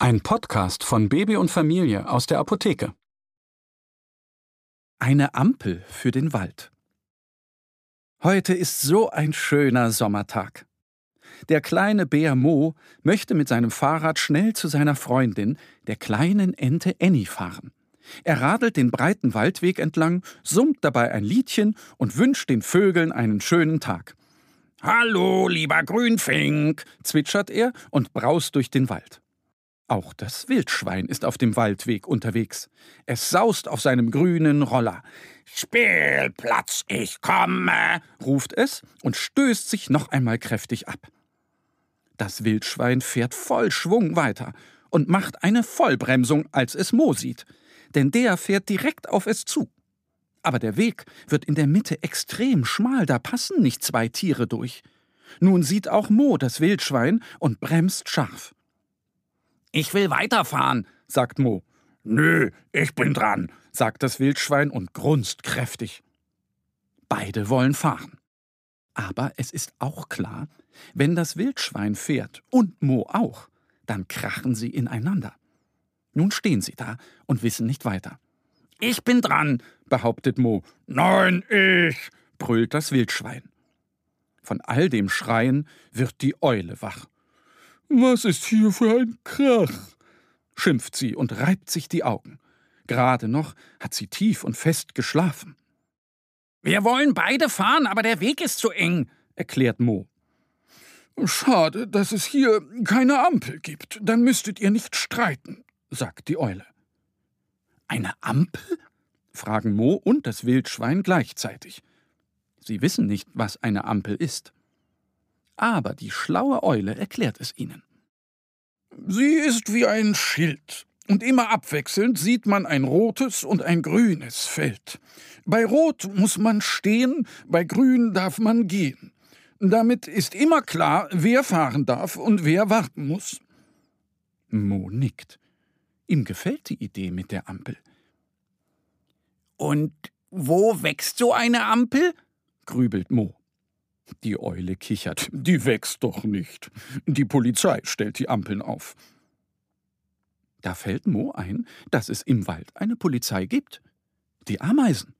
Ein Podcast von Baby und Familie aus der Apotheke. Eine Ampel für den Wald. Heute ist so ein schöner Sommertag. Der kleine Bär Mo möchte mit seinem Fahrrad schnell zu seiner Freundin, der kleinen Ente Annie, fahren. Er radelt den breiten Waldweg entlang, summt dabei ein Liedchen und wünscht den Vögeln einen schönen Tag. Hallo, lieber Grünfink, zwitschert er und braust durch den Wald. Auch das Wildschwein ist auf dem Waldweg unterwegs. Es saust auf seinem grünen Roller. Spielplatz, ich komme, ruft es und stößt sich noch einmal kräftig ab. Das Wildschwein fährt voll Schwung weiter und macht eine Vollbremsung, als es Mo sieht. Denn der fährt direkt auf es zu. Aber der Weg wird in der Mitte extrem schmal, da passen nicht zwei Tiere durch. Nun sieht auch Mo das Wildschwein und bremst scharf. Ich will weiterfahren, sagt Mo. Nö, ich bin dran, sagt das Wildschwein und grunzt kräftig. Beide wollen fahren. Aber es ist auch klar, wenn das Wildschwein fährt und Mo auch, dann krachen sie ineinander. Nun stehen sie da und wissen nicht weiter. Ich bin dran, behauptet Mo. Nein, ich, brüllt das Wildschwein. Von all dem Schreien wird die Eule wach. Was ist hier für ein Krach? schimpft sie und reibt sich die Augen. Gerade noch hat sie tief und fest geschlafen. Wir wollen beide fahren, aber der Weg ist zu eng, erklärt Mo. Schade, dass es hier keine Ampel gibt. Dann müsstet ihr nicht streiten, sagt die Eule. Eine Ampel? fragen Mo und das Wildschwein gleichzeitig. Sie wissen nicht, was eine Ampel ist aber die schlaue Eule erklärt es ihnen. Sie ist wie ein Schild, und immer abwechselnd sieht man ein rotes und ein grünes Feld. Bei Rot muss man stehen, bei Grün darf man gehen. Damit ist immer klar, wer fahren darf und wer warten muss. Mo nickt. Ihm gefällt die Idee mit der Ampel. Und wo wächst so eine Ampel? grübelt Mo. Die Eule kichert. Die wächst doch nicht. Die Polizei stellt die Ampeln auf. Da fällt Mo ein, dass es im Wald eine Polizei gibt. Die Ameisen.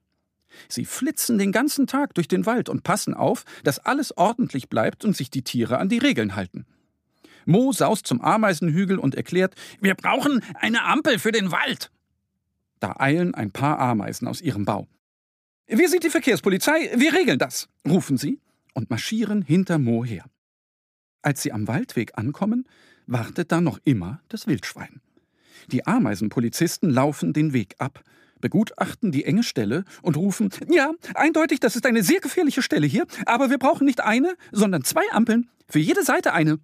Sie flitzen den ganzen Tag durch den Wald und passen auf, dass alles ordentlich bleibt und sich die Tiere an die Regeln halten. Mo saust zum Ameisenhügel und erklärt, wir brauchen eine Ampel für den Wald. Da eilen ein paar Ameisen aus ihrem Bau. Wir sind die Verkehrspolizei, wir regeln das, rufen sie und marschieren hinter Mo her. Als sie am Waldweg ankommen, wartet da noch immer das Wildschwein. Die Ameisenpolizisten laufen den Weg ab, begutachten die enge Stelle und rufen: Ja, eindeutig, das ist eine sehr gefährliche Stelle hier, aber wir brauchen nicht eine, sondern zwei Ampeln, für jede Seite eine.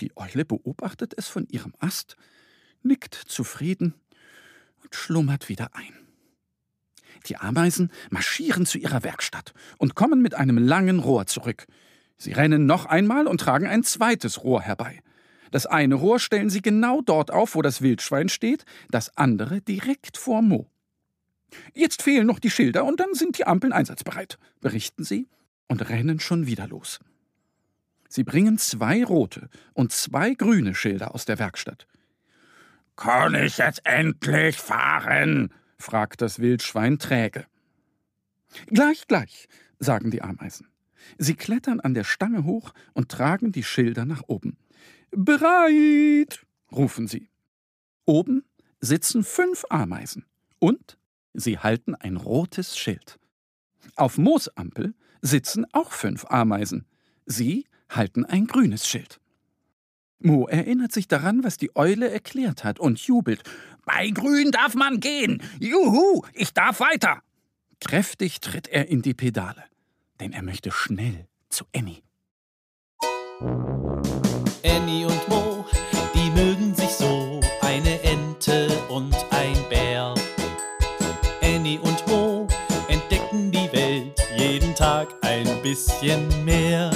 Die Eule beobachtet es von ihrem Ast, nickt zufrieden und schlummert wieder ein. Die Ameisen marschieren zu ihrer Werkstatt und kommen mit einem langen Rohr zurück. Sie rennen noch einmal und tragen ein zweites Rohr herbei. Das eine Rohr stellen sie genau dort auf, wo das Wildschwein steht, das andere direkt vor Mo. Jetzt fehlen noch die Schilder und dann sind die Ampeln einsatzbereit, berichten sie und rennen schon wieder los. Sie bringen zwei rote und zwei grüne Schilder aus der Werkstatt. Kann ich jetzt endlich fahren? Fragt das Wildschwein träge. Gleich, gleich, sagen die Ameisen. Sie klettern an der Stange hoch und tragen die Schilder nach oben. Bereit, rufen sie. Oben sitzen fünf Ameisen und sie halten ein rotes Schild. Auf Moosampel sitzen auch fünf Ameisen. Sie halten ein grünes Schild. Mo erinnert sich daran, was die Eule erklärt hat und jubelt. Bei Grün darf man gehen. Juhu, ich darf weiter. Kräftig tritt er in die Pedale, denn er möchte schnell zu Annie. Annie und Mo, die mögen sich so, eine Ente und ein Bär. Annie und Mo entdecken die Welt jeden Tag ein bisschen mehr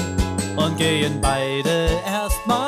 und gehen beide erstmal